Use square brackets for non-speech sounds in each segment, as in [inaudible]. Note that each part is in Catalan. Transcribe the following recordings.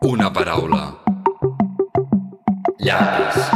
Una paraula. Llapis.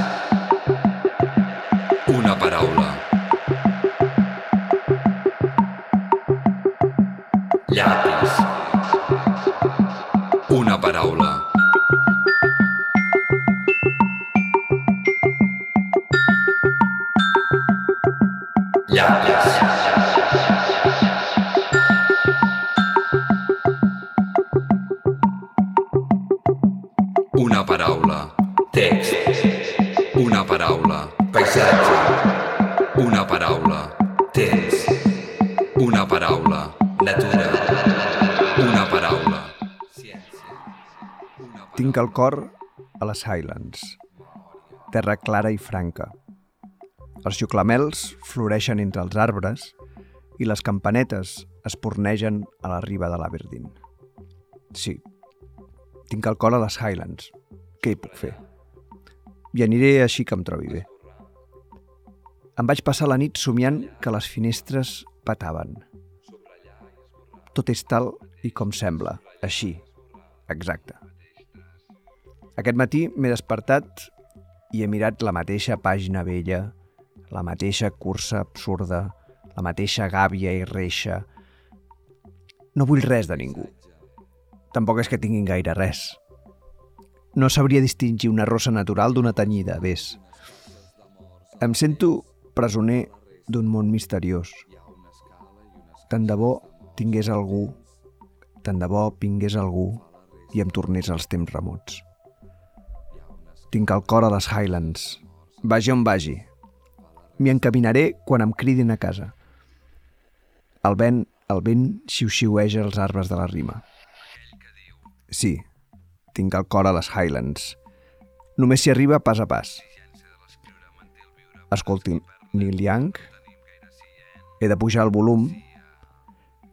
El cor a les Highlands. Terra clara i franca. Els xuclamels floreixen entre els arbres i les campanetes es pornegen a la riba de l'Aberdeen. Sí, tinc el cor a les Highlands. Què hi puc fer? I aniré així que em trobi bé. Em vaig passar la nit somiant que les finestres petaven. Tot és tal i com sembla, així, exacte. Aquest matí m'he despertat i he mirat la mateixa pàgina vella, la mateixa cursa absurda, la mateixa gàbia i reixa. No vull res de ningú. Tampoc és que tinguin gaire res. No sabria distingir una rosa natural d'una tenyida, ves. Em sento presoner d'un món misteriós. Tant de bo tingués algú, tant de bo vingués algú i em tornés als temps remots. Tinc el cor a les Highlands. Vagi on vagi. M'hi encaminaré quan em cridin a casa. El vent, el vent xiu-xiueja els arbres de la rima. Sí, tinc el cor a les Highlands. Només s'hi arriba pas a pas. Escolti, Neil Young, he de pujar el volum.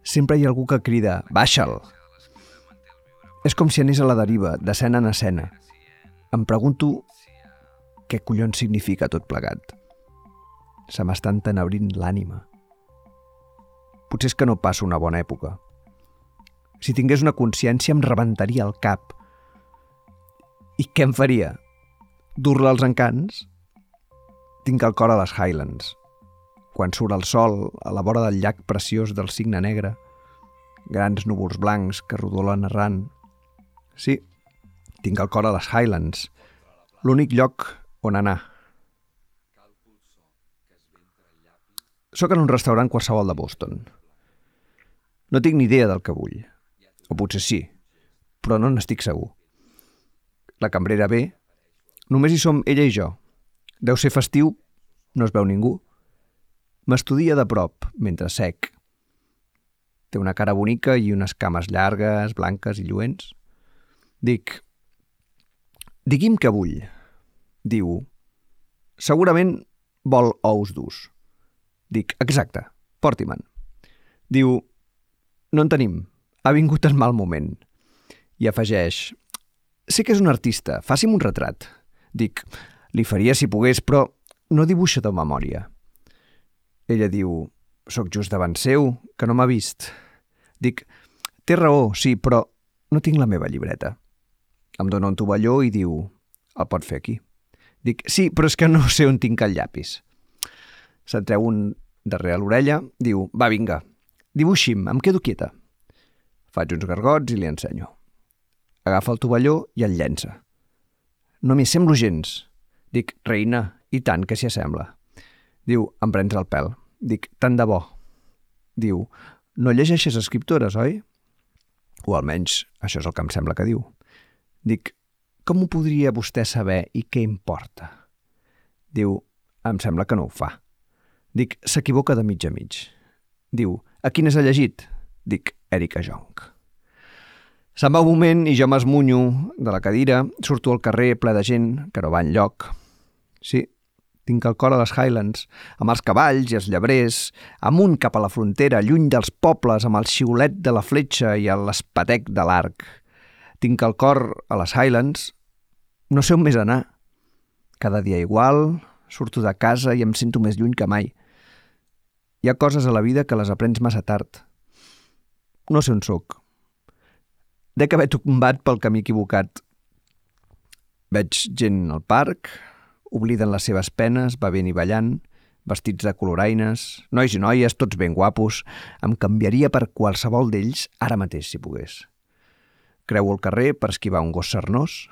Sempre hi ha algú que crida, baixa'l. És com si anés a la deriva, d'escena en escena. Em pregunto què collons significa tot plegat. Se m'està entenebrint l'ànima. Potser és que no passo una bona època. Si tingués una consciència em rebentaria el cap. I què em faria? Dur-la als encants? Tinc el cor a les Highlands. Quan surt el sol a la vora del llac preciós del cigne negre, grans núvols blancs que rodolen arran. Sí, tinc el cor a les Highlands, l'únic lloc on anar. Soc en un restaurant qualsevol de Boston. No tinc ni idea del que vull. O potser sí, però no n'estic segur. La cambrera ve. Només hi som ella i jo. Deu ser festiu, no es veu ningú. M'estudia de prop, mentre sec. Té una cara bonica i unes cames llargues, blanques i lluents. Dic, digui'm què vull. Diu, segurament vol ous durs. Dic, exacte, porti-me'n. Diu, no en tenim, ha vingut en mal moment. I afegeix, sé que és un artista, faci'm un retrat. Dic, li faria si pogués, però no dibuixa de memòria. Ella diu, sóc just davant seu, que no m'ha vist. Dic, té raó, sí, però no tinc la meva llibreta. Em dóna un tovalló i diu, el pot fer aquí. Dic, sí, però és que no sé on tinc el llapis. Se'n treu un darrere l'orella, diu, va, vinga, dibuixi'm, em quedo quieta. Faig uns gargots i li ensenyo. Agafa el tovalló i el llença. No m'hi semblo gens. Dic, reina, i tant que s'hi assembla. Diu, em prens el pèl. Dic, tant de bo. Diu, no llegeixes escriptores, oi? O almenys això és el que em sembla que diu. Dic, com ho podria vostè saber i què importa? Diu, em sembla que no ho fa. Dic, s'equivoca de mig a mig. Diu, a quines ha llegit? Dic, Erika Jonc. Se'n va un moment i jo m'esmunyo de la cadira, surto al carrer ple de gent que no va enlloc. Sí, tinc el cor a les Highlands, amb els cavalls i els llebrers, amunt cap a la frontera, lluny dels pobles, amb el xiulet de la fletxa i l'espatec de l'arc. Tinc el cor a les Highlands, no sé on més anar. Cada dia igual, surto de casa i em sento més lluny que mai. Hi ha coses a la vida que les aprens massa tard. No sé on sóc. Dec haver tombat pel camí equivocat. Veig gent al parc, obliden les seves penes, bevent i ballant, vestits de coloraines, nois i noies, tots ben guapos. Em canviaria per qualsevol d'ells ara mateix, si pogués. Creu el carrer per esquivar un gos cernós,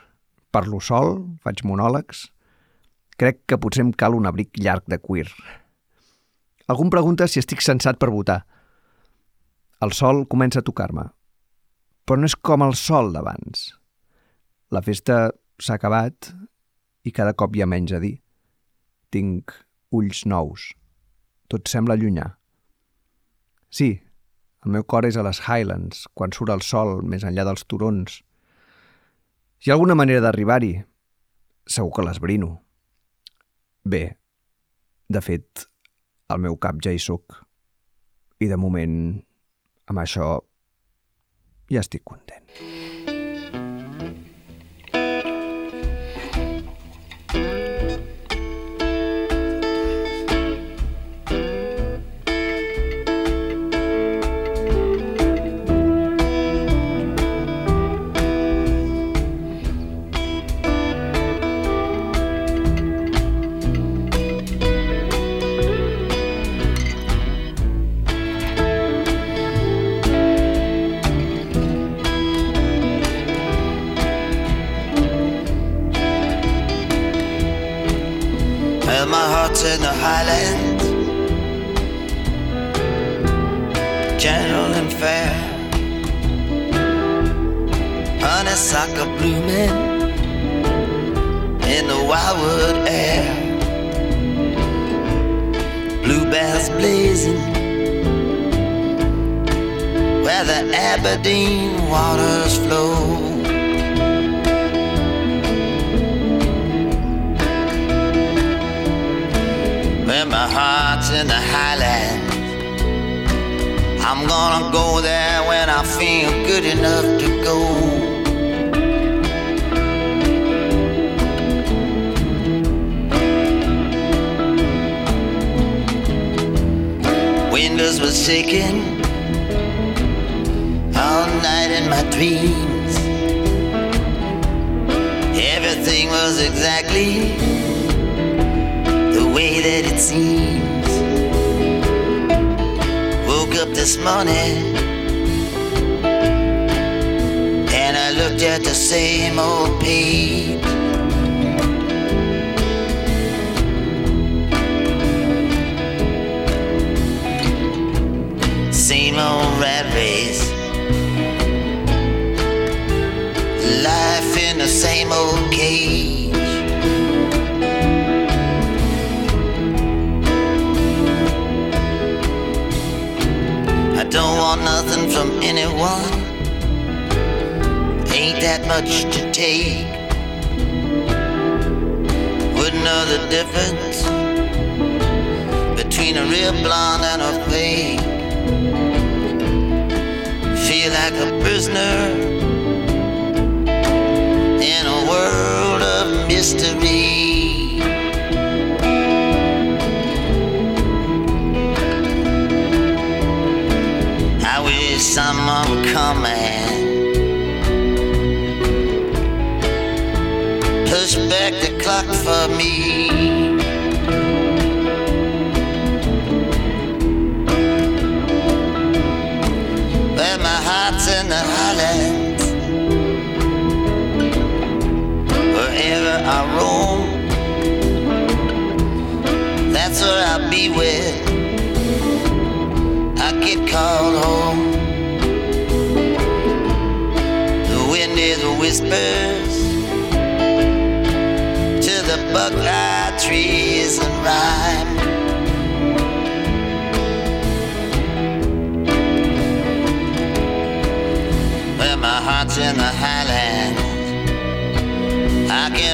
parlo sol, faig monòlegs... Crec que potser em cal un abric llarg de cuir. Algú em pregunta si estic sensat per votar. El sol comença a tocar-me, però no és com el sol d'abans. La festa s'ha acabat i cada cop hi ha menys a dir. Tinc ulls nous. Tot sembla llunyà. Sí, el meu cor és a les Highlands, quan surt el sol més enllà dels turons. Hi ha alguna manera d'arribar-hi? Segur que l'esbrino. Bé, de fet, al meu cap ja hi sóc. I de moment, amb això, ja estic content. Well, highlands, gentle and fair. Honeysuckle blooming in the wildwood air. Bluebells blazing where the Aberdeen waters flow. Where my heart's in the highlands. I'm gonna go there when I feel good enough to go. Windows were shaking all night in my dreams. Everything was exactly way that it seems. Woke up this morning and I looked at the same old page. Same old rat race. Life in the same old cage. Don't want nothing from anyone. Ain't that much to take. Wouldn't know the difference between a real blonde and a fake. Feel like a prisoner me.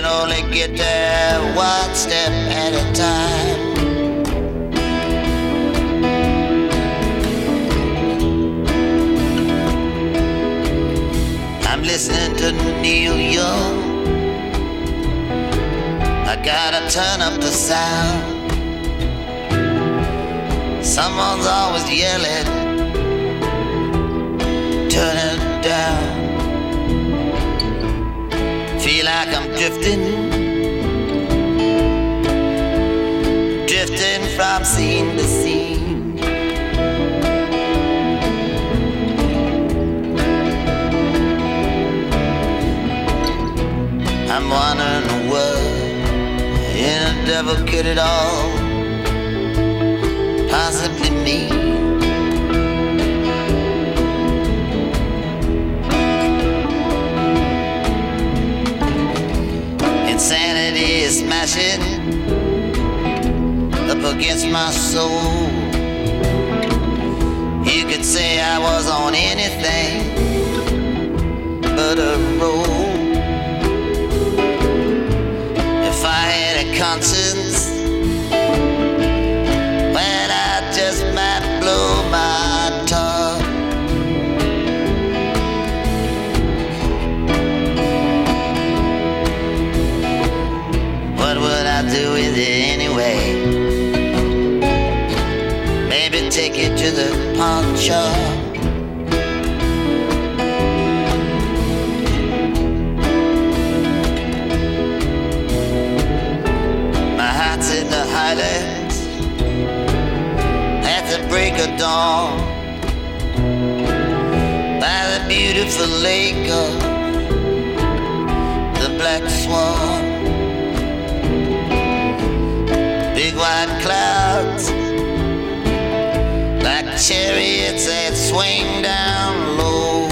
Can only get there one step at a time. I'm listening to Neil Young. I gotta turn up the sound. Someone's always yelling, turn it down. Like I'm drifting, drifting from scene to scene. I'm wondering what in a devil could it all possibly mean? Smashing up against my soul. You could say I was on anything but a roll. If I had a conscience, take it to the pawn shop. My heart's in the highlands at the break of dawn by the beautiful lake of the Black Swan. Chariots that swing down low.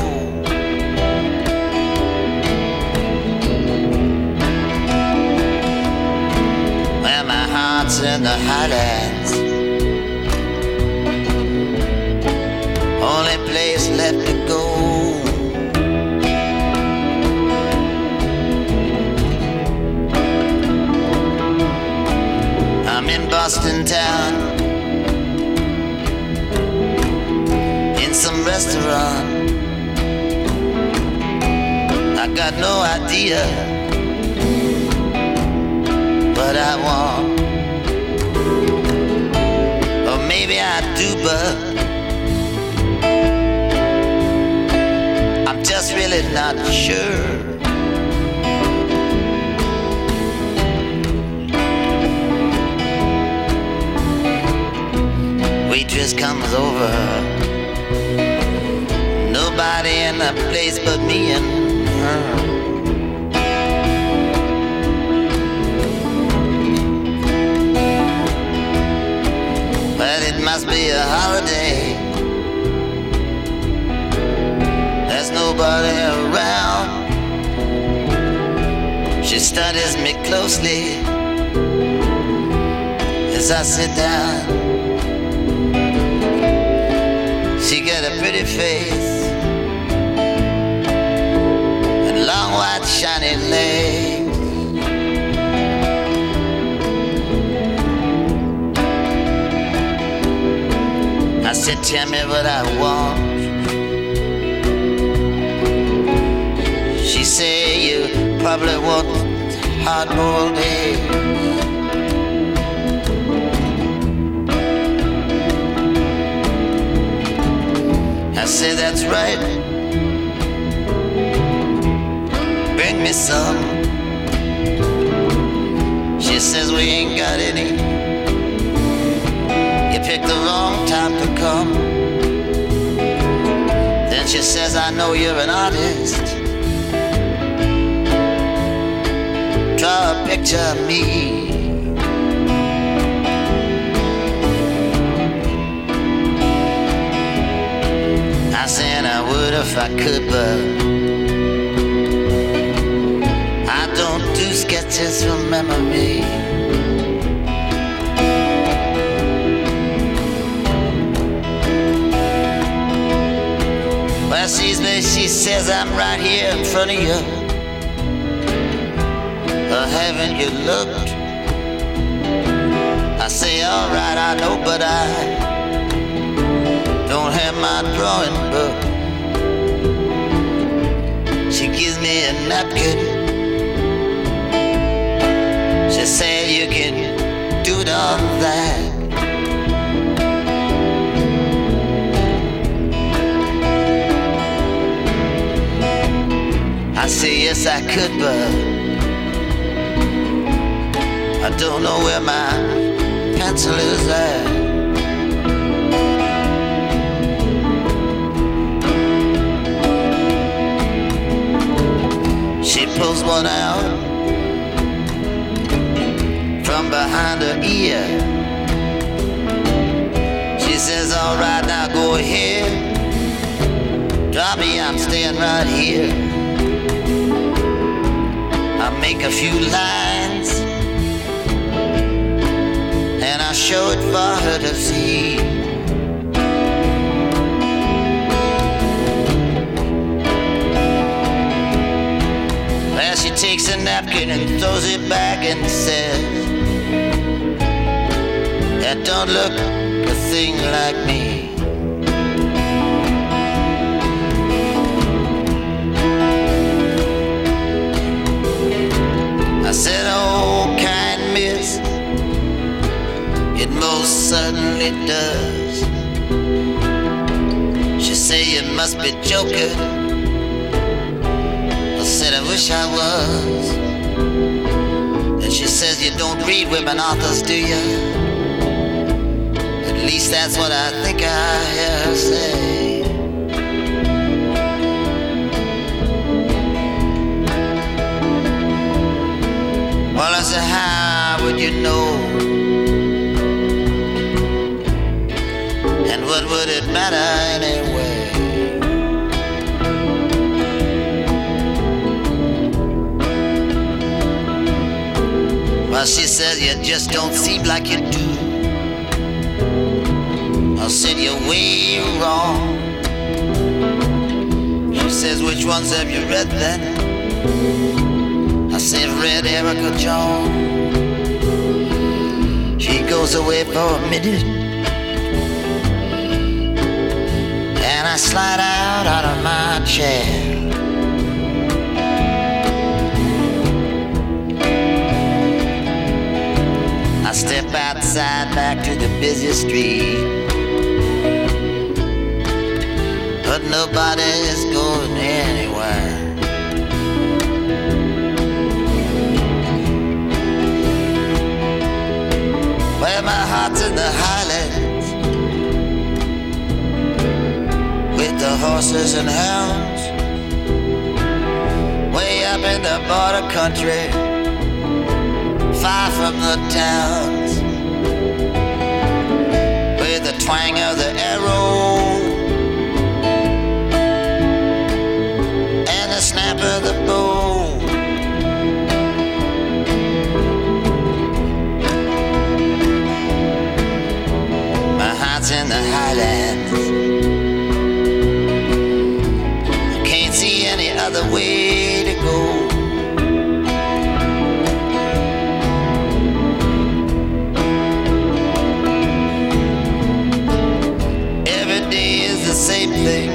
Well, my heart's in the highlands. Got no idea what I want. Or maybe I do, but I'm just really not sure. Waitress comes over. Nobody in the place but me and it must be a holiday. There's nobody around. She studies me closely as I sit down. She got a pretty face long white shiny legs. I said, tell me what I want. She said, you probably want hard-boiled eggs. I said, that's right. Bring me some. She says, we ain't got any. You picked the wrong time to come. Then she says, I know you're an artist. Draw a picture of me. I said I would if I could, but do sketches from memory. Well, sees me, she says I'm right here in front of you. Or haven't you looked? I say, alright, I know, but I don't have my drawing book. She gives me a napkin. They said you can do it all that. I say yes I could, but I don't know where my pencil is at. She pulls one out from behind her ear. She says, All right, now go ahead. Drop me, I'm staying right here. I'll make a few lines and I'll show it for her to see. Well, she takes a napkin and throws it back and says, That don't look a thing like me. I said, Oh, kind miss, it most certainly does. She said, You must be joking. I said, I wish I was. And she says, You don't read women authors, do you? At least that's what I think I hear her say. Well, I said, How would you know? And what would it matter anyway? Well, she says you just don't seem like you do. I said you're way wrong. She says, which ones have you read then? I said, read Erica John. She goes away for a minute. And I slide out out of my chair. I step outside back to the busy street. Nobody's going anywhere. Well, my heart's in the highlands with the horses and hounds. Way up in the border country far from the towns with the twang of the the highlands. I can't see any other way to go. Every day is the same thing.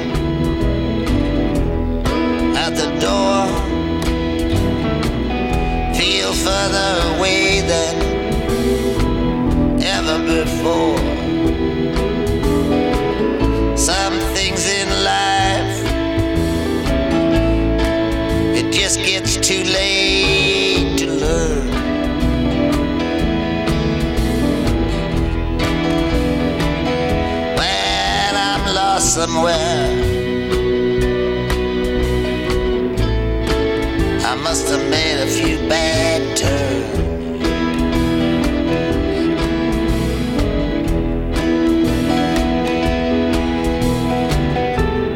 Somewhere. I must have made a few bad turns.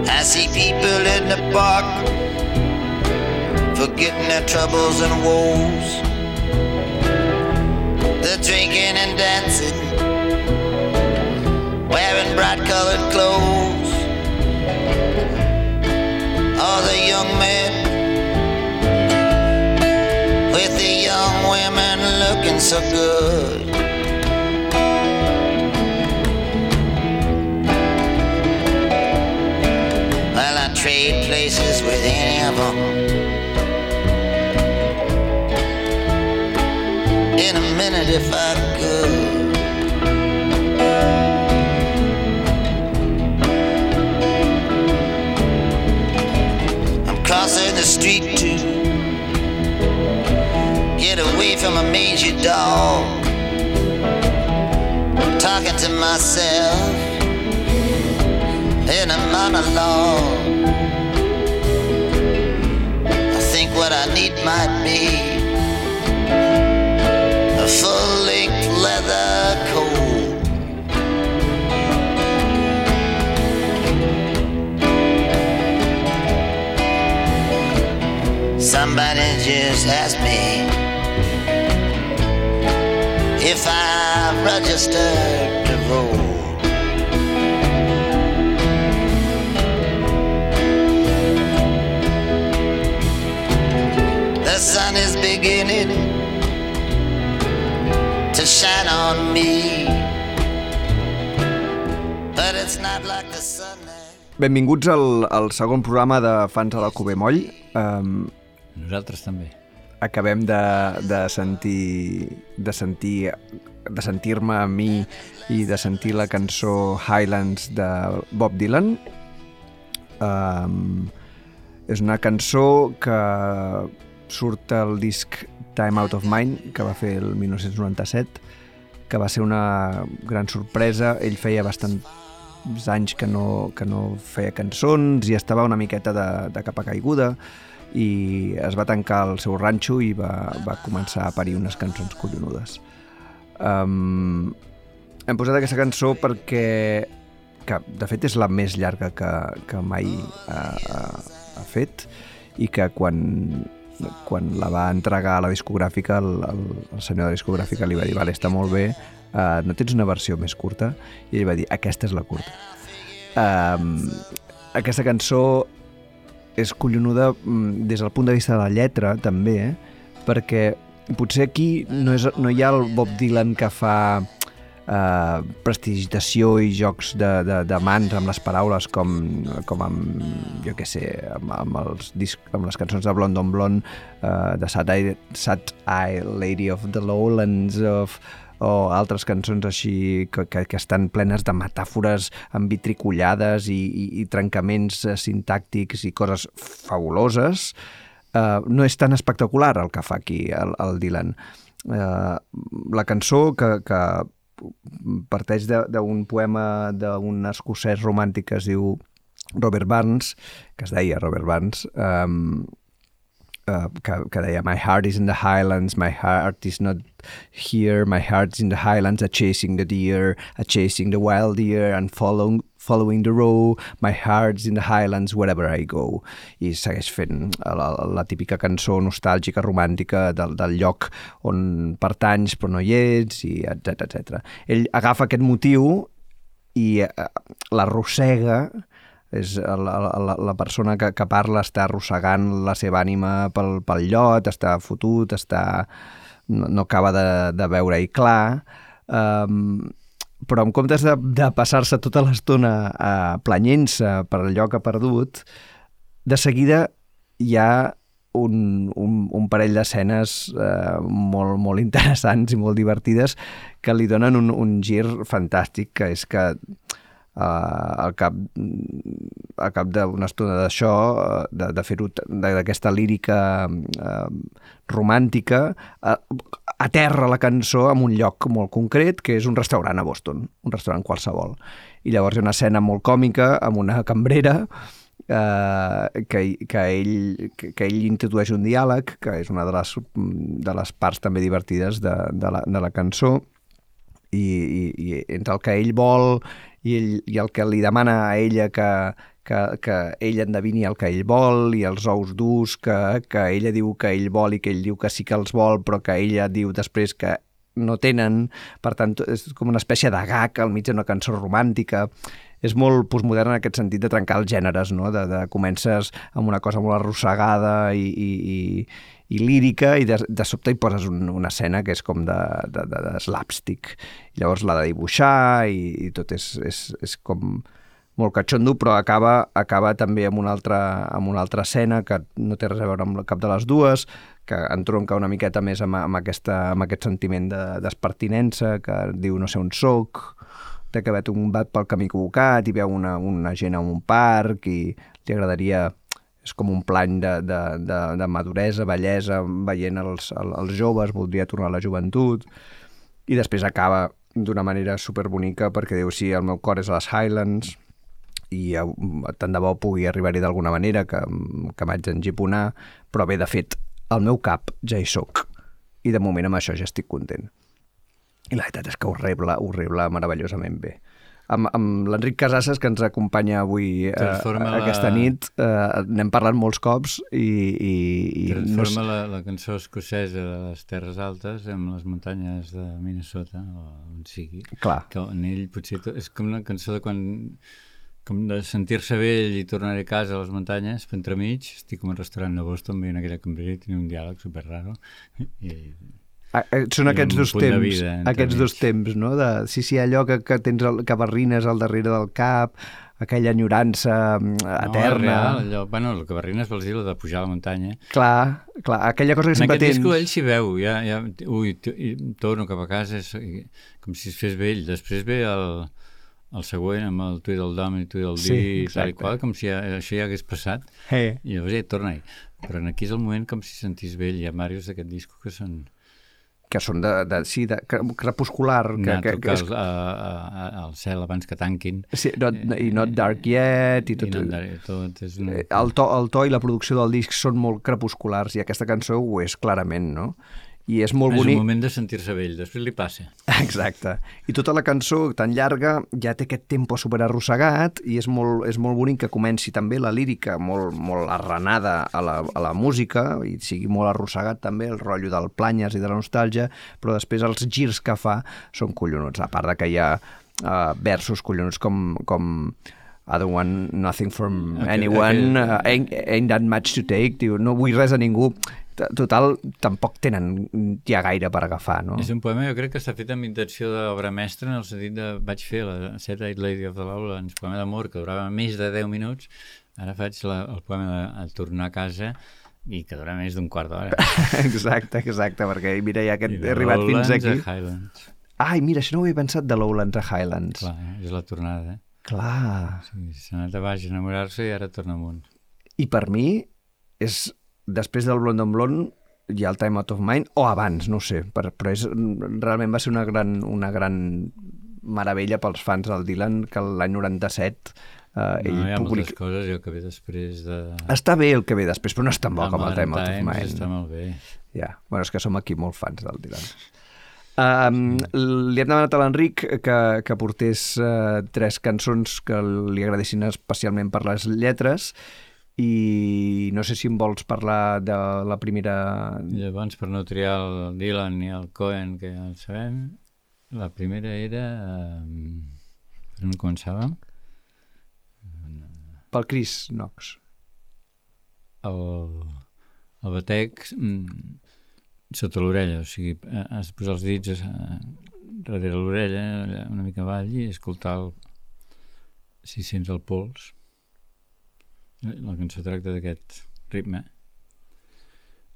I see people in the park forgetting their troubles and woes. They're drinking and dancing wearing bright colored looking so good. Well, I trade places with any of them. In a minute, if I could. I'm crossing the street to get away from a mangy dog. Talking to myself in a monologue. I think what I need might be a full length leather coat. Somebody just asked me if I registered to vote. The sun is beginning to shine on me, but it's not like the sun. Benvinguts al, al segon programa de Fans a l'Alcover Moll. Um, Nosaltres també. Acabem de, de sentir de sentir de sentir-me a mi i de sentir la cançó Highlands de Bob Dylan. Um, és una cançó que surt al disc Time Out of Mind, que va fer el 1997, que va ser una gran sorpresa. Ell feia bastants anys que no, que no feia cançons i estava una miqueta de, de capa caiguda i es va tancar el seu ranxo i va, va començar a parir unes cançons collonudes. Um, hem posat aquesta cançó perquè que de fet és la més llarga que, que mai ha, ha, ha fet i que quan, quan la va entregar a la discogràfica el, el, el senyor de la discogràfica li va dir vale, està molt bé, uh, no tens una versió més curta? i ell va dir, aquesta és la curta um, aquesta cançó és collonuda mm, des del punt de vista de la lletra, també, eh? perquè potser aquí no, és, no hi ha el Bob Dylan que fa eh, prestigitació i jocs de, de, de mans amb les paraules com, com amb, jo què sé, amb, amb, els disc, amb les cançons de Blonde on Blonde, eh, de Sad Eye, Sad Eye Lady of the Lowlands, of, o altres cançons així que, que, que estan plenes de metàfores envitricollades i, i, i trencaments eh, sintàctics i coses fabuloses, eh, no és tan espectacular el que fa aquí el, el Dylan. Eh, la cançó que, que parteix d'un poema d'un escocès romàntic que es diu Robert Burns, que es deia Robert Burns, um, uh, que, que deia My heart is in the highlands, my heart is not here, my heart is in the highlands, a chasing the deer, a chasing the wild deer, and following, following the row, my heart's in the highlands wherever I go. I segueix fent la, la típica cançó nostàlgica, romàntica del, del lloc on pertanys però no hi ets, i etc etc. Ell agafa aquest motiu i eh, l'arrossega és la, la, la persona que, que parla està arrossegant la seva ànima pel, pel llot, està fotut, està, no, no acaba de, de veure-hi clar, um, però en comptes de, de passar-se tota l'estona uh, planyent-se per allò que ha perdut, de seguida hi ha un, un, un parell d'escenes eh, molt, molt interessants i molt divertides que li donen un, un gir fantàstic, que és que Uh, al cap, al cap d'una estona d'això, uh, de, de fer-ho, d'aquesta lírica uh, romàntica, uh, aterra la cançó en un lloc molt concret, que és un restaurant a Boston, un restaurant qualsevol. I llavors hi ha una escena molt còmica amb una cambrera Uh, que, que, ell, que, que ell introdueix un diàleg, que és una de les, de les parts també divertides de, de, la, de la cançó, i, i, i entre el que ell vol i, ell, i el que li demana a ella que, que, que ell endevini el que ell vol i els ous durs que, que ella diu que ell vol i que ell diu que sí que els vol però que ella diu després que no tenen, per tant és com una espècie de gag al mig d'una cançó romàntica és molt postmodern en aquest sentit de trencar els gèneres, no? de, de comences amb una cosa molt arrossegada i, i, i, i lírica i de, de sobte hi poses un, una escena que és com de, de, de, de slapstick. I llavors l'ha de dibuixar i, i tot és, és, és com molt catxondo, però acaba, acaba també amb una, altra, amb una altra escena que no té res a veure amb cap de les dues, que entronca una miqueta més amb, amb, aquesta, amb aquest sentiment d'espertinença, de, que diu no sé on soc, té que haver tombat pel camí equivocat i veu una, una gent en un parc i li agradaria és com un plany de, de, de, de maduresa, bellesa, veient els, els joves, voldria tornar a la joventut, i després acaba d'una manera superbonica perquè diu, sí, el meu cor és a les Highlands, i eh, tant de bo pugui arribar-hi d'alguna manera, que, que m'haig d'engiponar, però bé, de fet, el meu cap ja hi soc, i de moment amb això ja estic content. I la veritat és que horrible, horrible, meravellosament bé amb, amb l'Enric Casasses, que ens acompanya avui eh, Transforma aquesta la- nit. Eh, N'hem parlat molts cops i... i, i no Transforma sé- la, la cançó escocesa de les Terres Altes amb les muntanyes de Minnesota, o on sigui. Clar, Que en ell potser to- és com una cançó de quan com de sentir-se vell i tornar a casa a les muntanyes, per entremig, estic com a un restaurant de Boston veient aquella cambrera i tenia un diàleg super raro. I, són I aquests un dos temps, vida aquests dos temps, no? De, sí, sí, allò que, que tens el, que barrines al darrere del cap, aquella enyorança mm, eterna. No, real, allò, bueno, el que barrines vols dir, la de pujar a la muntanya. Clar, clar, aquella cosa que En sempre aquest tens. disco ell s'hi veu, ja, ja, ui, i torno cap a casa, és, i- com si es fes vell. Després ve el, el següent amb el Tweedledum i Tweedledee Sí, i tal i exacte. qual, com si ja, això ja hagués passat. Eh, I llavors ja torna-hi. Però en aquí és el moment com si sentís vell. Hi ha diversos d'aquest disco que són... que són de, de, sí, de cre- crepuscular. Que, anar que, que és, al, cel abans que tanquin. sí, not, I Not Dark Yet i I tot. no andar tot és una... Eh, el to, el to i la producció del disc són molt crepusculars i aquesta cançó ho és clarament, no? I és molt és un bonic. moment de sentir-se vell, després li passa. [laughs] Exacte. I tota la cançó tan llarga ja té aquest tempo super arrossegat i és molt, és molt bonic que comenci també la lírica molt, molt arrenada a la, a la música i sigui molt arrossegat també el rotllo del planyes i de la nostàlgia, però després els girs que fa són collonuts, a part de que hi ha uh, versos collonuts com, com I don't want nothing from Aquell- anyone, aquell- uh, ain't, ain't that much to take, diu, no vull res a ningú. Total, tampoc tenen ja gaire per agafar, no? És un poema, jo crec que està fet amb intenció d'obra mestra, en el sentit de vaig fer la Set Eyed Lady of the Lowlands, poema d'amor, que durava més de 10 minuts, ara faig la, el poema de, el tornar a casa i que dura més d'un quart d'hora. [laughs] Exacte, exacte, perquè mira, ja que I he arribat fins aquí. A Highlands. Ai, mira, això no ho havia pensat de Lowlands a Highlands. Clar, eh? és la tornada. Eh? Clar. Sí, S'ha anat a baix a enamorar-se i ara torna amunt. I per mi és, després del Blonde on Blonde, hi ha el Time Out of Mind, o abans, no sé, per, però és, realment va ser una gran, una gran meravella pels fans del Dylan que l'any 97 eh, ell no, hi ha publica... moltes coses, i el que ve després de... Està bé el que ve després, però no és tan bo com el Time Out of Mind. Està molt bé. Ja, bueno, és que som aquí molt fans del Dylan. Um, li hem demanat a l'Enric que, que portés uh, tres cançons que li agradessin especialment per les lletres i no sé si em vols parlar de la primera... Llavors, per no triar el Dylan ni el Cohen, que ja el sabem, la primera era... Eh, per on començàvem? pel Chris Knox. El, el batec mm, sota l'orella, o sigui, eh, has de posar els dits eh, darrere l'orella, una mica avall, i escoltar el, si sents el pols. La cançó tracta d'aquest ritme.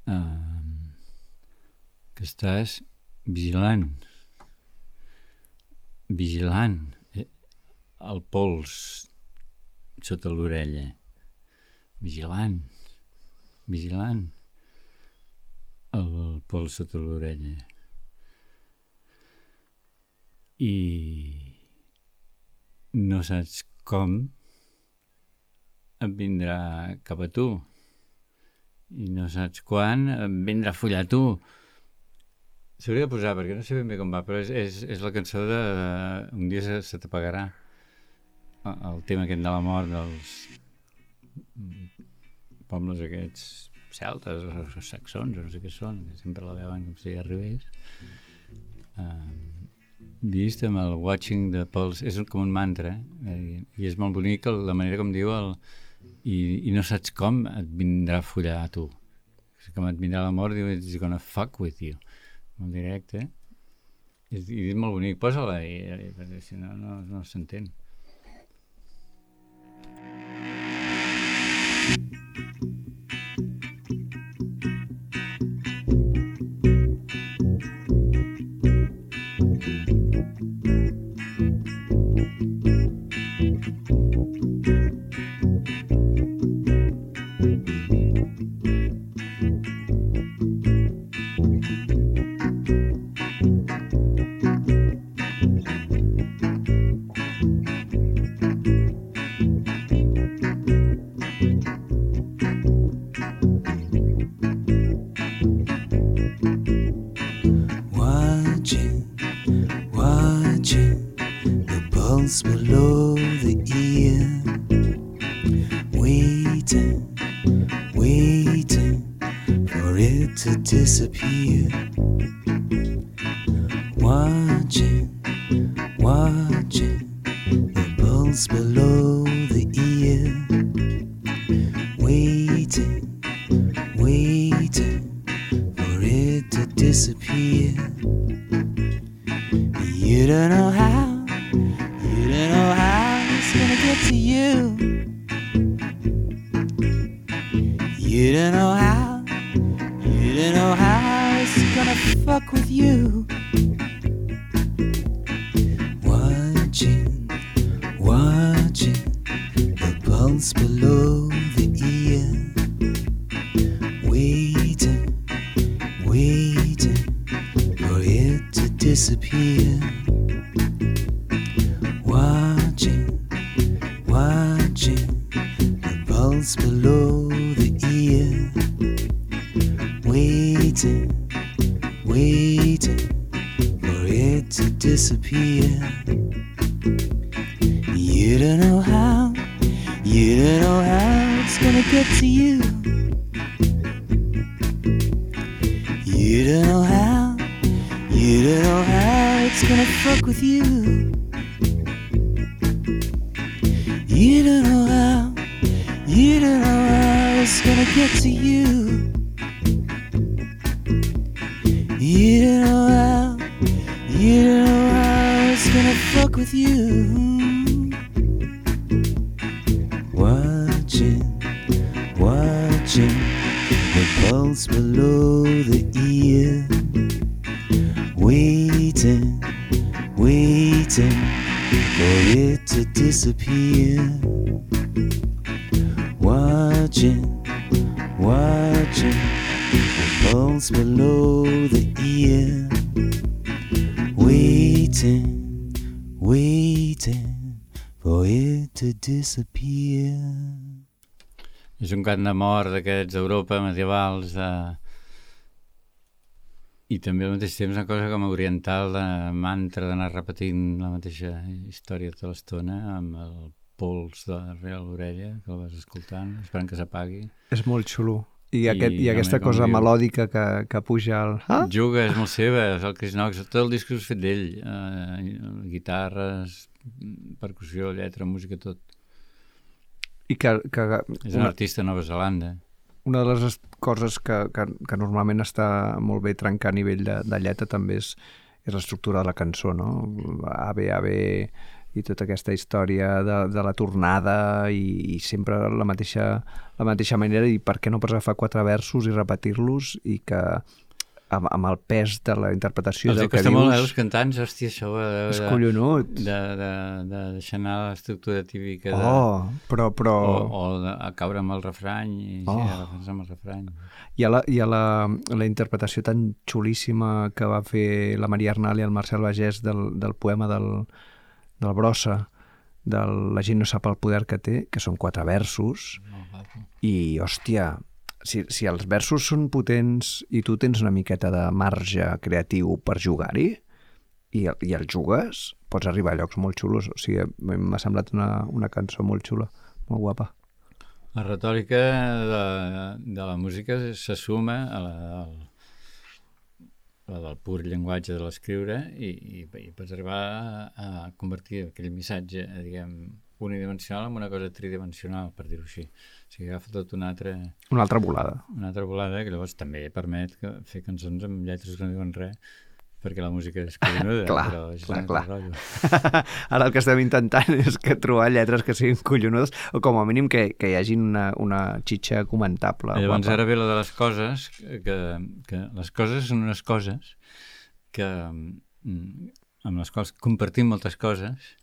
Uh, que estàs vigilant. Vigilant. eh, El pols sota l'orella. Vigilant. Vigilant. El pols sota l'orella. I no saps com et vindrà cap a tu. I no saps quan et vindrà a follar tu. S'hauria de posar perquè no sé ben bé com va però és, és, és la cançó de un dia se, se t'apagarà. El, tema aquest de la mort dels pobles aquests celtes o saxons o no sé què són que sempre la veuen com si arribés. Uh, vist amb el watching the pulse és com un mantra eh? i és molt bonic la manera com diu el, i, i no saps com et vindrà a follar a tu. Com et vindrà la mort diu it's gonna fuck with you. Molt directe i, i és molt bonic, posa-la perquè si no, no, no s'entén You don't know how, you don't know how it's gonna fuck with you. To disappear. És un cant de mort d'aquests d'Europa medievals eh, i també al mateix temps una cosa com a oriental de mantra d'anar repetint la mateixa història tota l'estona amb el pols darrere l'orella que el vas escoltant, esperant que s'apagui. És molt xulo. I, I, aquest, i home, aquesta cosa diu- melòdica que, que puja al... Ah? Juga, és molt seva, és el Chris Knox, tot el disc és fet d'ell, eh, guitarres, percussió, lletra, música, tot. I que, que És un una, artista de Nova Zelanda. una de les es- coses que, que, que normalment està molt bé trencar a nivell de, de lletra també és, és l'estructura de la cançó, no? ABE, ABE i tota aquesta història de, de la tornada i, i sempre la mateixa, la mateixa manera i per què no pots agafar quatre versos i repetir-los i que amb, amb el pes de la interpretació Els del que costa molt eh, dius als cantants, hòstia, això de, és de, collonut. de, de, de deixar anar l'estructura típica de, Oh, però, però... o, o de, a caure amb el refrany i Oh. sí, a defensar amb el refrany. Hi ha, la, hi ha la, la interpretació tan xulíssima que va fer la Maria Arnal i el Marcel Bagès del, del poema del, del Brossa, del La gent no sap el poder que té, que són quatre versos, i, hòstia, si, si els versos són potents i tu tens una miqueta de marge creatiu per jugar-hi, i, i el jugues, pots arribar a llocs molt xulos. O sigui, m'ha semblat una, una cançó molt xula, molt guapa. La retòrica de, de la música se suma a la, al, la del pur llenguatge de l'escriure i, i, i pots arribar a, a convertir aquell missatge, eh, diguem, unidimensional en una cosa tridimensional, per dir-ho així. O sigui, agafa tot una altra, Una altra volada. una altra volada que llavors també permet que, fer cançons amb lletres que no diuen res perquè la música és collonuda, [laughs] Clar, però és clar, clar. rotllo. [laughs] Ara el que estem intentant [laughs] és que trobar lletres que siguin collonudes o com a mínim que, que hi hagi una, una xitxa comentable. Llavors guapa. ara ve la de les coses, que, que les coses són unes coses que, mm, amb les quals compartim moltes coses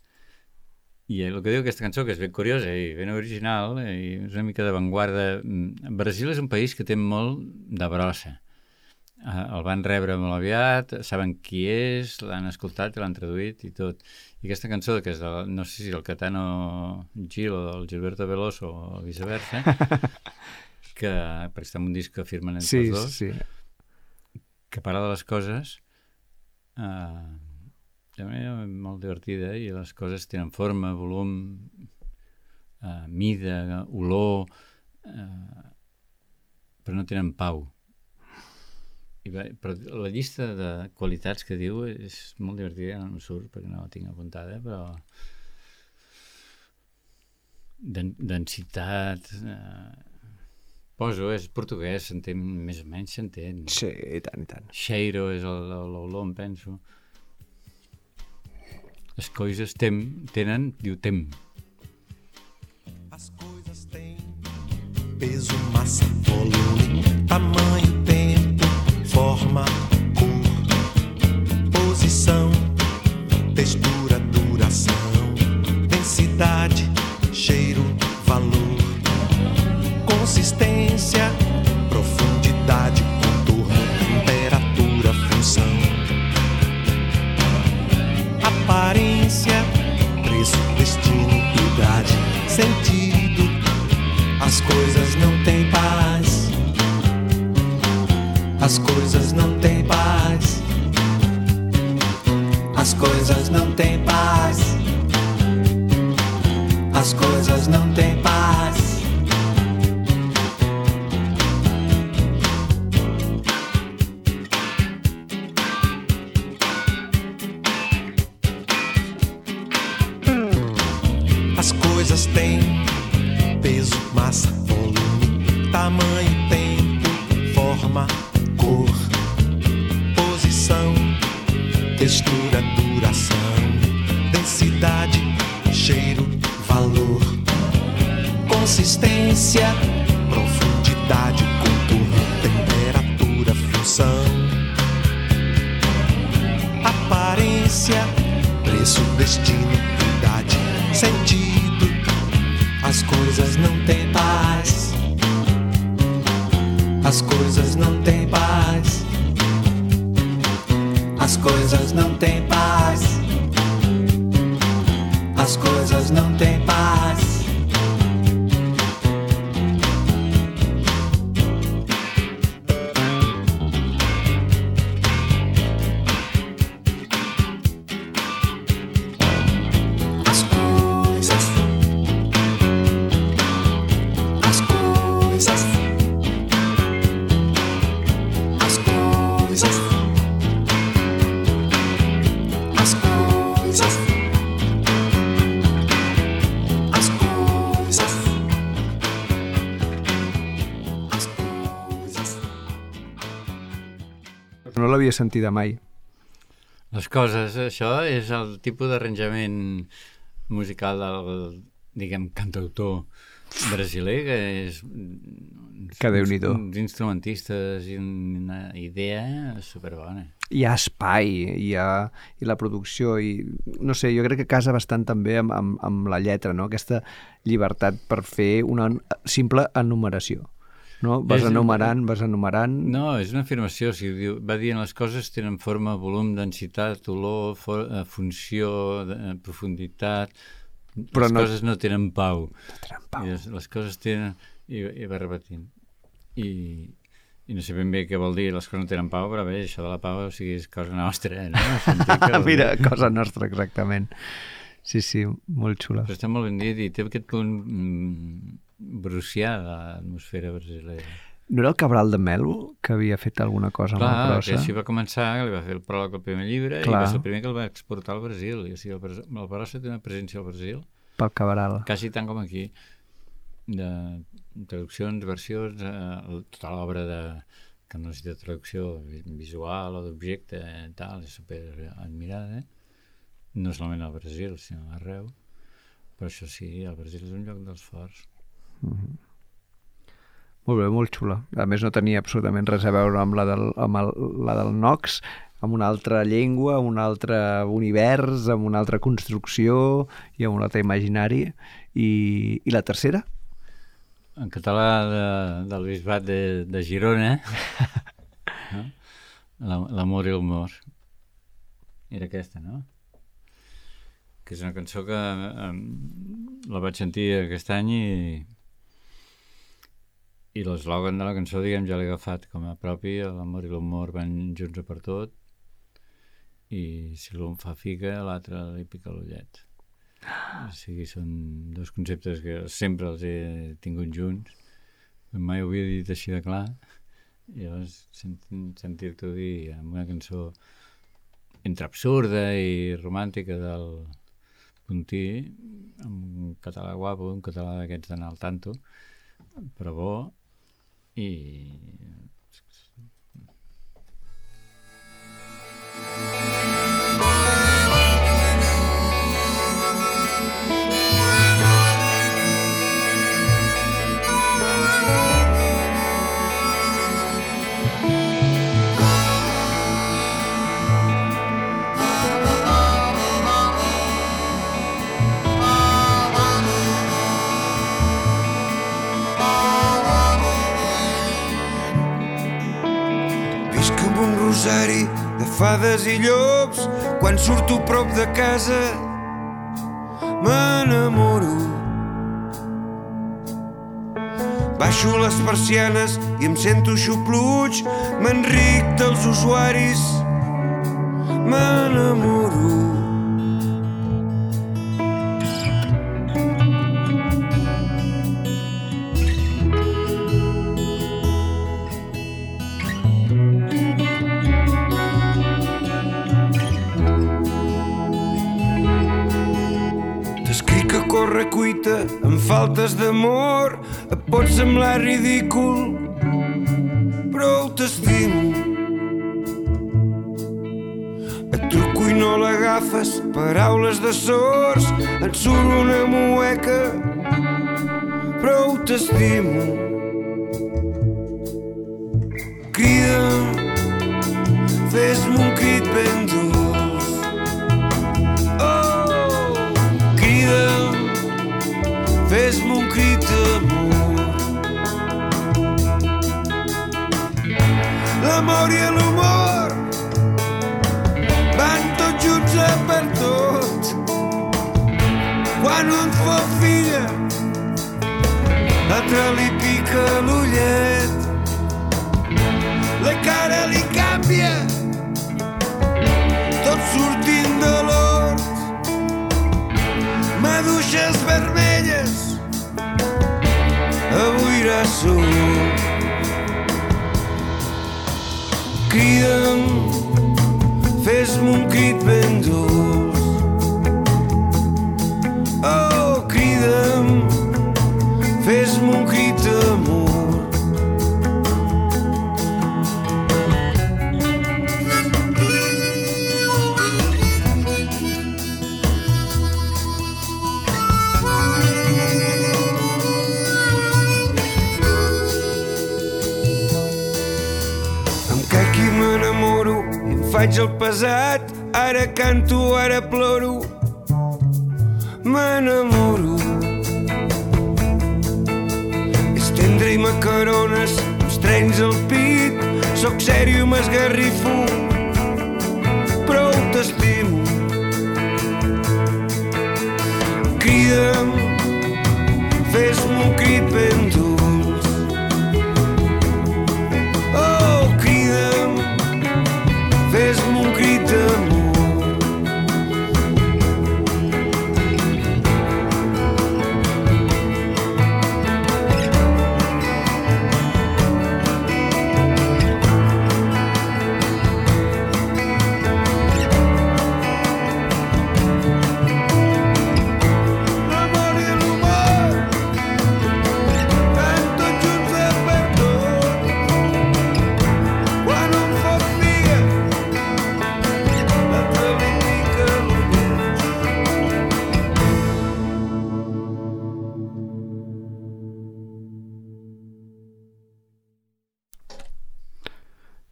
i el que diu aquesta cançó, que és ben curiosa i ben original, i és una mica d'avantguarda. mm, Brasil és un país que té molt de brossa. Eh, El van rebre molt aviat, saben qui és, l'han escoltat i l'han traduït i tot. I aquesta cançó, que és de, no sé si el Catano Gil o del Gilberto Veloso o viceversa, [laughs] que perquè està en un disc que firmen entre Sí, els dos, sí. que parla de les coses eh, de manera molt divertida i les coses tenen forma, volum, eh, mida, olor, eh, però no tenen pau. I va, però la llista de qualitats que diu és molt divertida, no em surt perquè no la tinc apuntada, però Den densitat eh, poso, és portuguès s'entén, més o menys s'entén Sí, i tant, i tant. Cheiro és l'olor, em penso les coisas tem, tenen, diu tem As coisas têm peso, massa, volume, tamanho, tempo, forma, cor, posição, textura, l'havia sentida mai. Les coses, això és el tipus d'arranjament musical del, diguem, cantautor brasiler, que és... Que Déu-n'hi-do. uns instrumentistes i una idea superbona. Hi ha espai, hi ha i la producció, i no sé, jo crec que casa bastant també amb, amb, amb la lletra, no? aquesta llibertat per fer una simple enumeració. No? Vas És- enumerant, vas enumerant... No, és una afirmació, o sigui, diu, va dient les coses tenen forma, volum, densitat, olor, for, eh, funció, de, eh, profunditat, Però les no- coses no tenen pau. Tenen pau. Les, les coses tenen... I, i va repetint. I, I no sé ben bé què vol dir, les coses no tenen pau, però bé, això de la pau, o sigui, és cosa nostra, eh, no? [laughs] Mira, cosa nostra, exactament. Sí, sí, molt xula. Però està molt ben dit i té aquest punt mm, brucià de l'atmosfera brasilera. No era el Cabral de Melo que havia fet alguna cosa amb la Clar, prosa? així va començar, que li va fer el pròleg al primer llibre Clar. i va ser el primer que el va exportar al Brasil. I, o sigui, el, el té una presència al Brasil, Pel Cabral. quasi tant com aquí, de traduccions, versions, eh, tota l'obra de que no necessita traducció vi- visual o d'objecte, eh, tal, és super admirada, eh? no solament al Brasil, sinó arreu. Però això sí, el Brasil és un lloc dels forts. Molt bé, molt xula. A més, no tenia absolutament res a veure amb la del, amb el, la del Nox, amb una altra llengua, amb un altre univers, amb una altra construcció i amb un altre imaginari. I, i la tercera? En català de, del bisbat de, de Girona, [laughs] no? La- l'amor i l'humor. Era aquesta, no? Que és una cançó que um, la vaig sentir aquest any i i l'eslògan de la cançó, diguem, ja l'he agafat com a propi, l'amor i l'humor van junts a per tot i si l'un fa figa, l'altre li pica l'ullet. O sigui, són dos conceptes que sempre els he tingut junts, mai ho havia dit així de clar, I llavors sent- sentir-t'ho dir amb una cançó entre absurda i romàntica del Puntí, en català guapo, un català d'aquests d'anar al tanto, però bo, i Visc amb un rosari de fades i llops. Quan surto prop de casa, m'enamoro. Baixo les persianes i em sento xupluig. M'enric dels usuaris, m'enamoro. Faltes d'amor et pot semblar ridícul però t'estimo. Et truco i no l'agafes paraules de sords et surt una mueca però t'estimo. Crida'm fes-me un L'amor i l'humor van tots junts a per tot. Quan un fa filla, l'altre li pica l'ullet. La cara li canvia, tot sortint de l'hort maduixes vermelles avui raçó crida'm fes-me un crit ben dolç faig el pesat. Ara canto, ara ploro. M'enamoro. És tendre i macarones, uns trens al pit. Soc sèrio m'esgarrifo, però t'estimo. Crida'm, fes-me un crit ben fes-me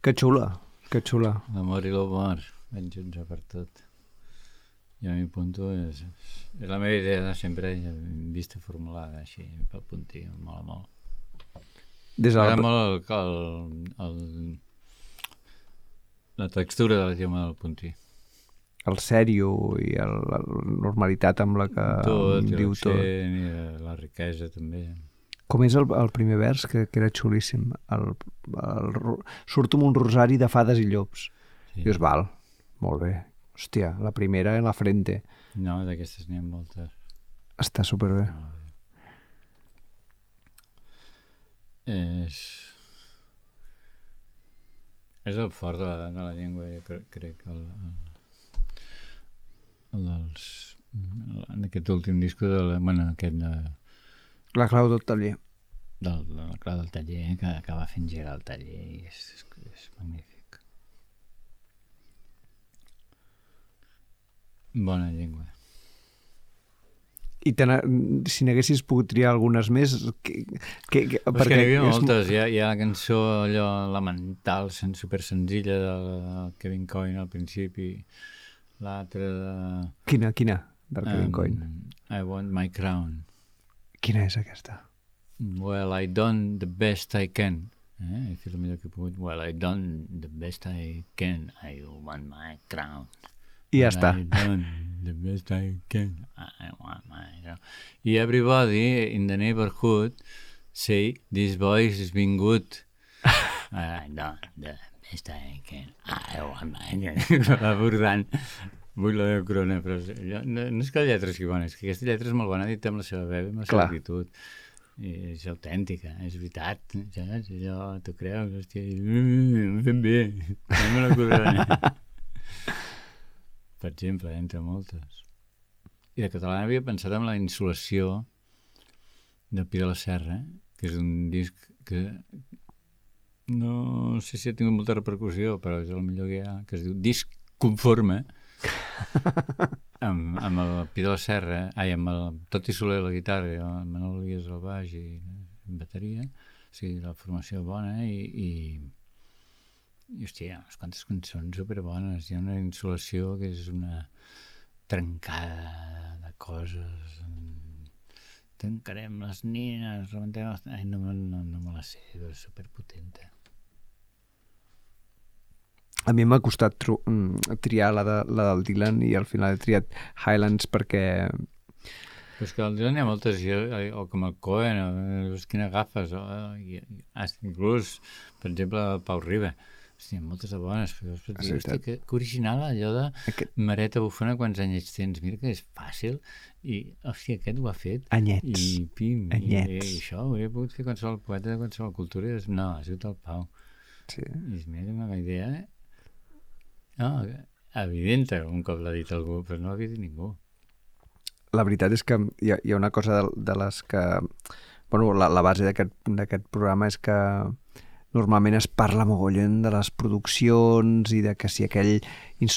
Que xula, que xula. L'amor i l'humor, ben junts a per tot. Jo a mi punto és, és la meva idea de sempre, vista formulada així, pel puntí, em mola molt. Des de la... molt el, el, el, la textura de la llama del puntí. el sèrio i el, la normalitat amb la que tot, diu tot. i la, la riquesa també. Com és el, el primer vers, que, que era xulíssim. El, el, surto amb un rosari de fades i llops. Sí. Dius, val, molt bé. Hòstia, la primera en la frente. No, d'aquestes n'hi ha moltes. Està superbé. És... És el fort de la, de la llengua, jo cre crec, el, el, el dels... En aquest últim disco, de la, bueno, aquest de, La clau del taller. del, de la clau del taller, que acaba fent girar el taller i és, és, és magnífic. Bona llengua. I te si n'haguessis pogut triar algunes més, que, que, que, Perquè n'hi havia és- moltes, hi ha, hi ha la cançó allò lamental, super senzilla del Kevin Coyne al principi, l'altra de... Quina, quina? Del Kevin um, Coyne. I want my crown. Quina és aquesta? Well, I done the best I can. Eh? He fet el millor que he pogut. Well, I done the best I can. I want my crown. I ja està. I done the best I can. I want my crown. I everybody in the neighborhood say, this voice has been good. [laughs] I done the best I can. I want my crown. [laughs] Va bordant. Vull la meva corona, però no, no és que la lletra sigui bona, és que aquesta lletra és molt bona dit amb la seva veu amb la seva Clar. actitud. I és autèntica, és veritat, saps? Allò, tu creus, hòstia, i, mm, ben bé, fem la corona. [laughs] per exemple, entre moltes. I de català havia pensat en la insolació de Pi de la Serra, que és un disc que no sé si ha tingut molta repercussió, però és el millor que hi ha, que es diu Disc Conforme, [laughs] amb, amb el Pi de la Serra, ai, amb el Toti Soler la guitarra el Manol Elias al baix i bateria, o sigui, la formació bona i, i, i hòstia, unes quantes cançons superbones, hi ha una insolació que és una trencada de coses, tancarem les nines, rebentem les... Ai, no, no, no me la sé, és superpotenta. A mi m'ha costat mm, triar la, de, la del Dylan i al final he triat Highlands perquè... Però és que al Dylan hi ha moltes, o com el Cohen, o veus quina agafes, o, i, i, inclús, per exemple, el Pau Riba. Hòstia, moltes de bones, però després dir, hòstia, que, que original allò de Aquest- Mareta Bufona, quants anys tens? Mira que és fàcil, i, hòstia, aquest ho ha fet. Anyets. I pim, i, i, Anyets. això ho hauria pogut fer qualsevol poeta de qualsevol cultura, i és, no, ha sigut el Pau. Sí. I és mira, una idea, eh? No, evident, un cop l'ha dit algú, però no l'havia dit ningú. La veritat és que hi ha, hi ha una cosa de, de les que... Bueno, la, la base d'aquest d'aquest programa és que normalment es parla mogollon de les produccions i de que si aquell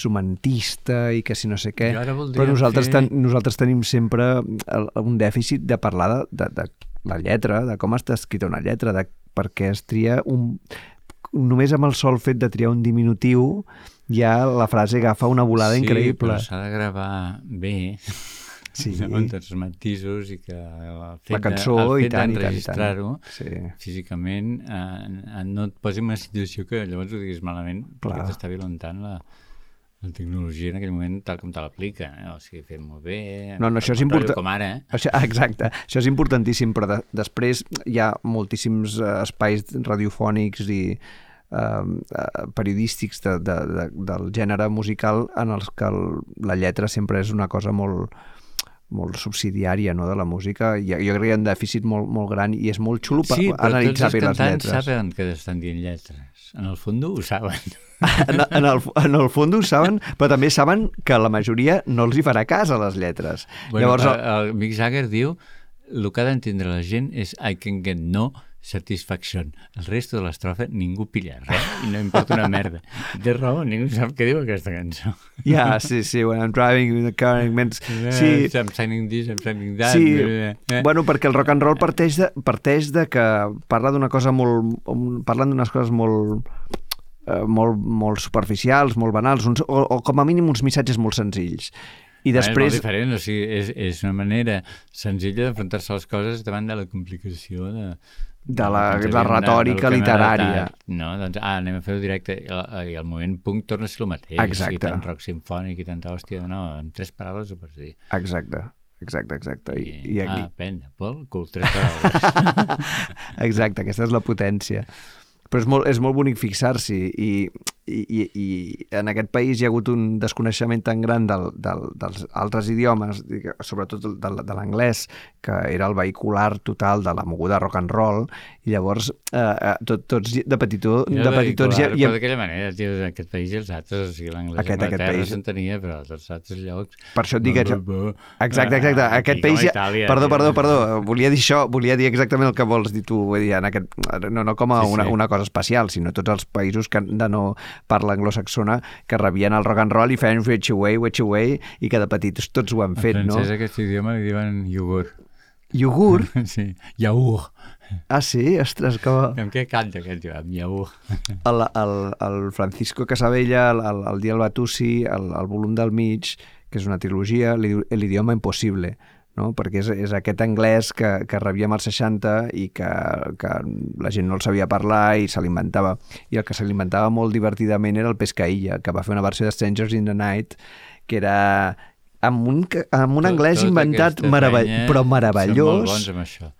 instrumentista i que si no sé què, però nosaltres, fer- ten, nosaltres tenim sempre el, un dèficit de parlar de, de, de la lletra, de com està escrita una lletra, de per què es tria un... Només amb el sol fet de triar un diminutiu ja la frase agafa una volada sí, increïble. però s'ha de gravar bé, Sí. [laughs] segons els matisos i que el fet, La cançó de, el fet d'enregistrar-ho Sí. físicament eh, eh, no et posi en una situació que llavors ho diguis malament Clar. perquè t'està violentant la, la tecnologia en aquell moment tal com te l'aplica. Eh? O sigui, fem-ho bé, No, no, això és important. Com ara, eh? Això, [laughs] exacte, això és importantíssim, però de, després hi ha moltíssims eh, espais radiofònics i eh, eh, periodístics de, de, de, del gènere musical en els que el, la lletra sempre és una cosa molt molt subsidiària no, de la música I jo crec que hi ha un dèficit molt, molt gran i és molt xulo per Sí, però tots analitzar els bé les cantants lletres saben que estan dient lletres. En el fons ho saben. [laughs] en, en, el, en el fons ho saben però també saben que la majoria no els hi farà cas a les lletres Bueno, llavors el, el Mick Jagger diu el que ha d'entendre la gent és I can get no satisfaction. El resto de l'estrofa ningú pilla res i no importa una merda. Té raó, ningú sap què diu aquesta cançó. Ja, sí, sí, when I'm driving with the car, it means... Sí, I'm signing this, I'm signing that. sí. Eh? Bueno, perquè el rock and roll parteix de, parteix de que parla d'una cosa molt... Parlen d'unes coses molt eh, molt, molt superficials, molt banals, uns, o, o com a mínim uns missatges molt senzills. I És després... molt diferent, o sigui, és, és una manera senzilla d'enfrontar-se a les coses davant de la complicació de, De la- doncs, la retòrica literària. datat. No, doncs, ah, anem a fer-ho directe. I I el moment punk torna a ser el mateix. Exacte. I tant rock sinfònic i tanta hòstia. No, en tres paraules ho pots dir. Exacte, exacte, exacte. I, I, i aquí... Ah, prendre pel cul, tres paraules. [laughs] Exacte, aquesta és la potència. Però és molt, és molt bonic fixar-s'hi i i, i, i en aquest país hi ha hagut un desconeixement tan gran del, del, dels altres idiomes, sobretot del- del- de l'anglès, que era el vehicular total de la moguda rock and roll, i llavors eh, eh, tot, tots de petitó, de petitons... ja, Ja, d'aquella manera, tio, en aquest país i els altres, o sigui, l'anglès Aquest- aquest país- s'entenia, però als altres llocs... Per això et dic Exacte, exacte. Ah, Aquest país... Ja... Itàlia, perdó, perdó, perdó. Volia dir això, volia dir exactament el que vols dir tu. Vull dir, en aquest... no, no com a Sí, una, sí. una cosa especial, sinó tots els països que de no parla anglosaxona que rebien el rock and roll i feien which away, which away, i que de petits tots ho han En fet, no? francès aquest idioma li diuen iogurt. Iogurt? [laughs] Sí, iaur. Ah, sí? Ostres, que... Amb què canta aquest tio? Amb iaur. El, el, el Francisco Casabella, el, el, el Dia al Batussi, el, el volum del mig, que és una trilogia, l'idioma impossible, no? perquè és, és aquest anglès que, que rebíem als 60 i que, que la gent no el sabia parlar i se l'inventava. I el que se l'inventava molt divertidament era el Pescaïlla, que va fer una versió de Strangers in the Night, que era amb un, amb un Tot- anglès tota inventat meravell però meravellós,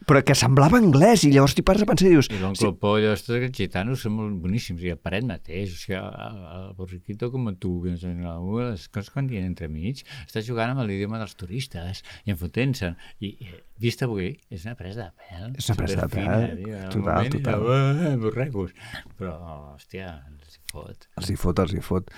però que semblava anglès, i llavors t'hi pares a pensar i dius... I l'oncle Pollo, tots aquests gitanos són molt boníssims, i el paret mateix, o sigui, el, el borriquito com tu, que les coses quan diuen entremig, està jugant amb l'idioma dels turistes i enfotent-se. I, i vist avui, és una presa de pèl. És una presa de pèl, total, total. allò, "Ah, borregos. Però, hòstia, els hi fot. els hi fot, els hi fot.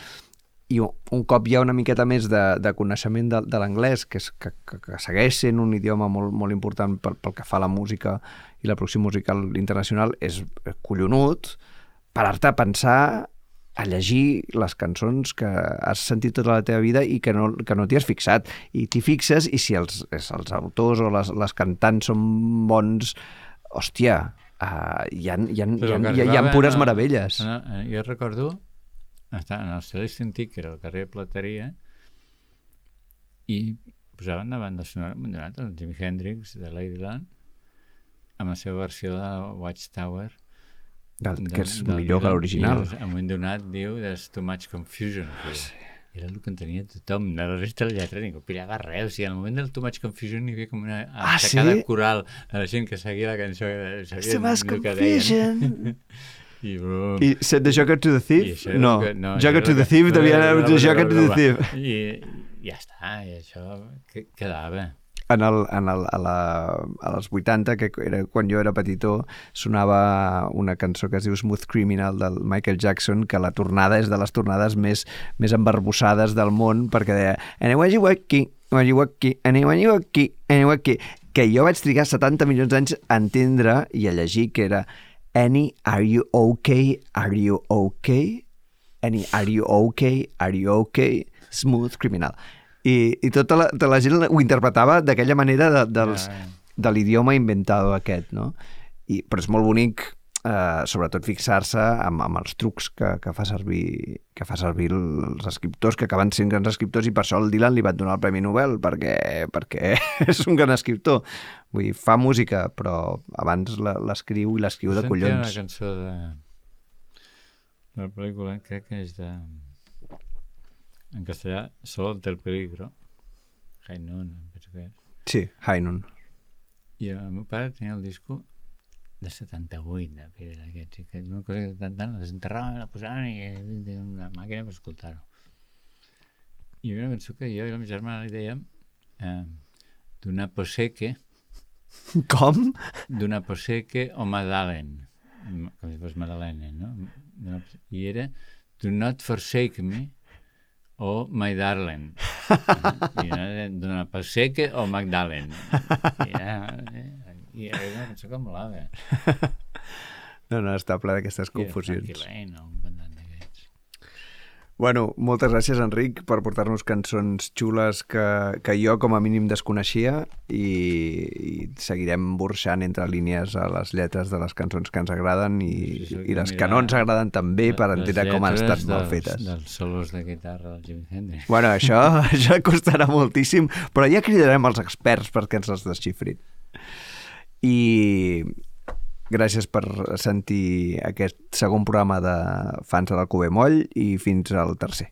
I un, cop hi ha una miqueta més de, de coneixement de, de l'anglès, que, és, que, que, que segueix sent un idioma molt, molt important pel, pel que fa a la música i la producció musical internacional, és collonut parar-te a pensar a llegir les cançons que has sentit tota la teva vida i que no, que no t'hi has fixat. I t'hi fixes i si els, els autors o les, les cantants són bons, hòstia, uh, hi, ha, hi, ha, hi, ha, hi, ha, hi ha pures meravelles. eh, jo recordo estar en el Celeste Antic, que era el carrer Plateria, i posaven sonar un moment donat el Jimi Hendrix de Ladyland amb la seva versió de Watchtower Del, de- que és del millor que l'original. en un donat diu There's too much confusion here. era el que entenia tothom de la resta de la lletra ningú pillava res, o sigui, al moment del too much confusion hi havia com una Ah, atacada sí? coral de la gent que seguia la cançó Too much confusion. [laughs] i, brum, I set the Joker to the Thief? No, que- no Joker to the Thief devia anar the Joker to the. Thief. i ja està, i això que- quedava En el, en el, a, la, a les 80, que era quan jo era petitó, sonava una cançó que es diu Smooth Criminal del Michael Jackson, que la tornada és de les tornades més, més embarbussades del món, perquè deia Anyway you aquí, anyway you aquí, anyway you aquí, anyway que jo vaig trigar 70 milions d'anys a entendre i a llegir que era Annie, are you okay? Are you okay? Annie, are you okay? Are you okay? Smooth Criminal. I, i tota la, tota la gent ho interpretava d'aquella manera de, dels, ja. de l'idioma inventado aquest, no? I, però és molt bonic, eh, sobretot fixar-se amb, amb els trucs que, que, fa servir, que fa servir els escriptors, que acaben sent grans escriptors, i per això el Dylan li van donar el Premi Nobel, perquè, perquè [laughs] és un gran escriptor. Vull dir, fa música, però abans l'escriu i l'escriu de Sentia collons. una cançó de, de la pel·lícula, crec que és de... En castellà, Solo ante el peligro. Em penso que és. Sí, Hainun. I el meu pare tenia el disco de 78, de pedra aquests, i que una cosa que tant tant la desenterraven, la posaven i tenia una màquina per escoltar-ho. I una cançó que jo i la meva germana li dèiem eh, d'una poseque, Com? d'una poseque o Madalen, com si fos Madalena, no? I era Do not forsake me o My Darling. I era d'una poseque o Magdalen. I era, eh, i era una cançó que molava. No, no, està ple d'aquestes I era confusions. Frankie Lane, o un cantant d'aquests. Bueno, moltes gràcies, Enric, per portar-nos cançons xules que, que jo com a mínim desconeixia i, i seguirem burxant entre línies a les lletres de les cançons que ens agraden i, Sí, sí, i les que no ens agraden també per Les entendre com han estat mal dels- fetes. Dels solos de guitarra del Jimi Hendrix. Bueno, això, [laughs] això costarà moltíssim, però ja cridarem els experts perquè ens els desxifrin. I gràcies per sentir aquest segon programa de Fans de l'Alcover Moll i fins al tercer.